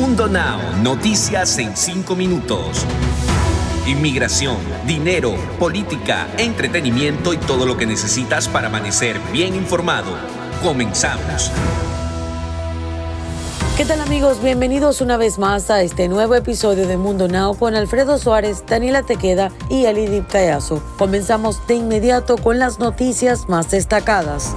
Mundo Now, noticias en 5 minutos. Inmigración, dinero, política, entretenimiento y todo lo que necesitas para amanecer bien informado. Comenzamos. ¿Qué tal amigos? Bienvenidos una vez más a este nuevo episodio de Mundo Now con Alfredo Suárez, Daniela Tequeda y Alidip Cayazo. Comenzamos de inmediato con las noticias más destacadas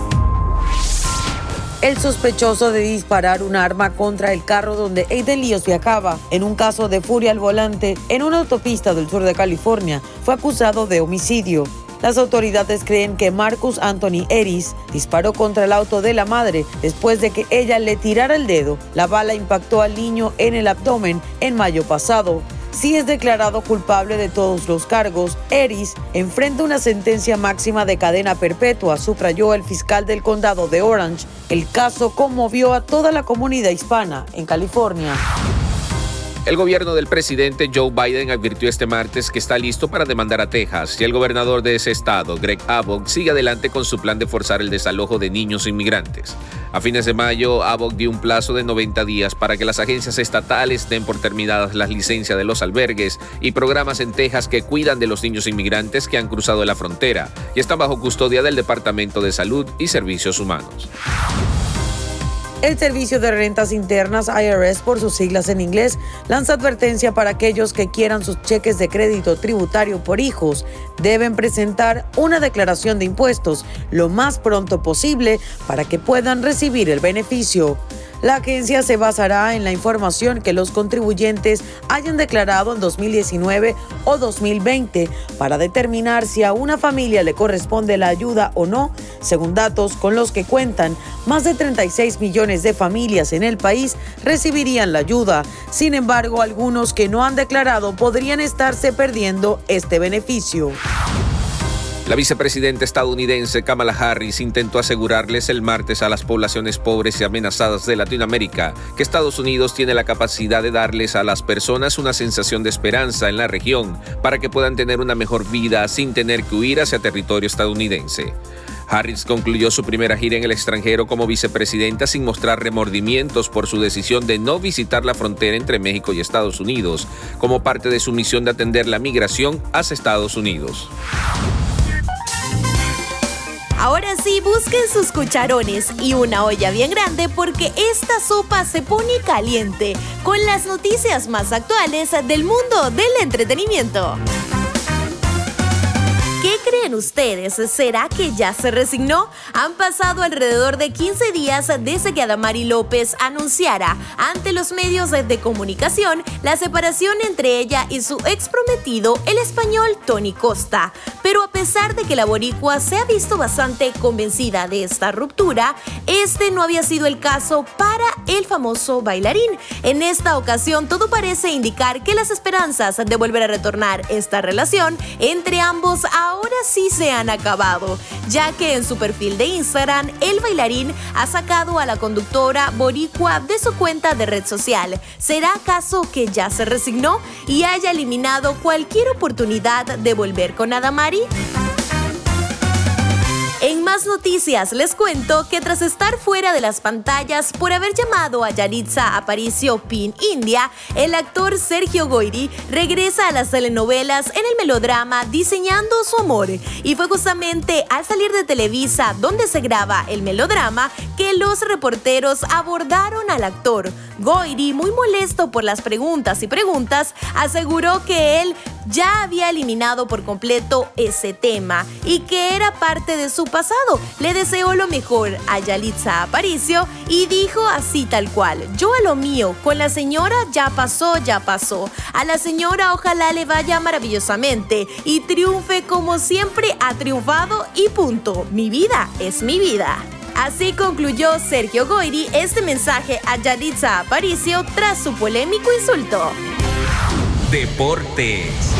el sospechoso de disparar un arma contra el carro donde Aiden Líos viajaba en un caso de furia al volante en una autopista del sur de California. Fue acusado de homicidio. Las autoridades creen que Marcus Anthony Eris disparó contra el auto de la madre después de que ella le tirara el dedo. La bala impactó al niño en el abdomen en mayo pasado si es declarado culpable de todos los cargos, Eris enfrenta una sentencia máxima de cadena perpetua, subrayó el fiscal del condado de Orange. El caso conmovió a toda la comunidad hispana en California. El gobierno del presidente Joe Biden advirtió este martes que está listo para demandar a Texas y el gobernador de ese estado, Greg Abbott, sigue adelante con su plan de forzar el desalojo de niños inmigrantes. A fines de mayo, Abbott dio un plazo de 90 días para que las agencias estatales den por terminadas las licencias de los albergues y programas en Texas que cuidan de los niños inmigrantes que han cruzado la frontera y están bajo custodia del Departamento de Salud y Servicios Humanos. El Servicio de Rentas Internas, IRS por sus siglas en inglés, lanza advertencia para aquellos que quieran sus cheques de crédito tributario por hijos. Deben presentar una declaración de impuestos lo más pronto posible para que puedan recibir el beneficio. La agencia se basará en la información que los contribuyentes hayan declarado en 2019 o 2020 para determinar si a una familia le corresponde la ayuda o no, según datos con los que cuentan. Más de 36 millones de familias en el país recibirían la ayuda. Sin embargo, algunos que no han declarado podrían estarse perdiendo este beneficio. La vicepresidenta estadounidense Kamala Harris intentó asegurarles el martes a las poblaciones pobres y amenazadas de Latinoamérica que Estados Unidos tiene la capacidad de darles a las personas una sensación de esperanza en la región para que puedan tener una mejor vida sin tener que huir hacia territorio estadounidense. Harris concluyó su primera gira en el extranjero como vicepresidenta sin mostrar remordimientos por su decisión de no visitar la frontera entre México y Estados Unidos, como parte de su misión de atender la migración hacia Estados Unidos. Ahora sí, busquen sus cucharones y una olla bien grande porque esta sopa se pone caliente con las noticias más actuales del mundo del entretenimiento. ¿Qué creen ustedes? ¿Será que ya se resignó? Han pasado alrededor de 15 días desde que Adamari López anunciara ante los medios de comunicación la separación entre ella y su ex prometido, el español Tony Costa. Pero a pesar de que la boricua se ha visto bastante convencida de esta ruptura, este no había sido el caso para el famoso bailarín. En esta ocasión todo parece indicar que las esperanzas de volver a retornar esta relación entre ambos ahora sí se han acabado, ya que en su perfil de Instagram el bailarín ha sacado a la conductora boricua de su cuenta de red social. ¿Será acaso que ya se resignó y haya eliminado cualquier oportunidad de volver con Adamari? En más noticias les cuento que tras estar fuera de las pantallas por haber llamado a Yaritza Aparicio Pin India, el actor Sergio Goyri regresa a las telenovelas en el melodrama Diseñando su amor. Y fue justamente al salir de Televisa, donde se graba el melodrama, que los reporteros abordaron al actor. Goyri, muy molesto por las preguntas y preguntas, aseguró que él ya había eliminado por completo ese tema y que era parte de su pasado. Le deseó lo mejor a Yalitza Aparicio y dijo así tal cual, yo a lo mío, con la señora ya pasó, ya pasó. A la señora ojalá le vaya maravillosamente y triunfe como siempre ha triunfado y punto. Mi vida es mi vida. Así concluyó Sergio Goiri este mensaje a Yalitza Aparicio tras su polémico insulto. Deportes.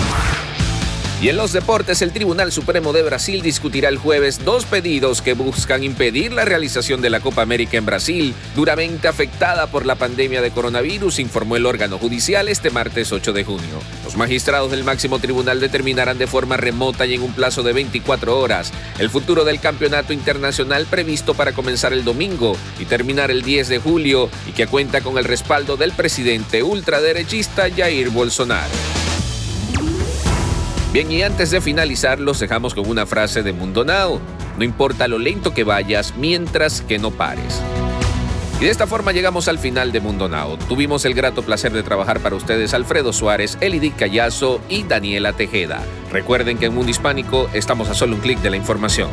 Y en los deportes, el Tribunal Supremo de Brasil discutirá el jueves dos pedidos que buscan impedir la realización de la Copa América en Brasil, duramente afectada por la pandemia de coronavirus, informó el órgano judicial este martes 8 de junio. Los magistrados del máximo tribunal determinarán de forma remota y en un plazo de 24 horas el futuro del campeonato internacional previsto para comenzar el domingo y terminar el 10 de julio y que cuenta con el respaldo del presidente ultraderechista Jair Bolsonaro. Bien, y antes de finalizar, los dejamos con una frase de Mundo Now. No importa lo lento que vayas, mientras que no pares. Y de esta forma llegamos al final de Mundo Now. Tuvimos el grato placer de trabajar para ustedes Alfredo Suárez, Elidic Callazo y Daniela Tejeda. Recuerden que en Mundo Hispánico estamos a solo un clic de la información.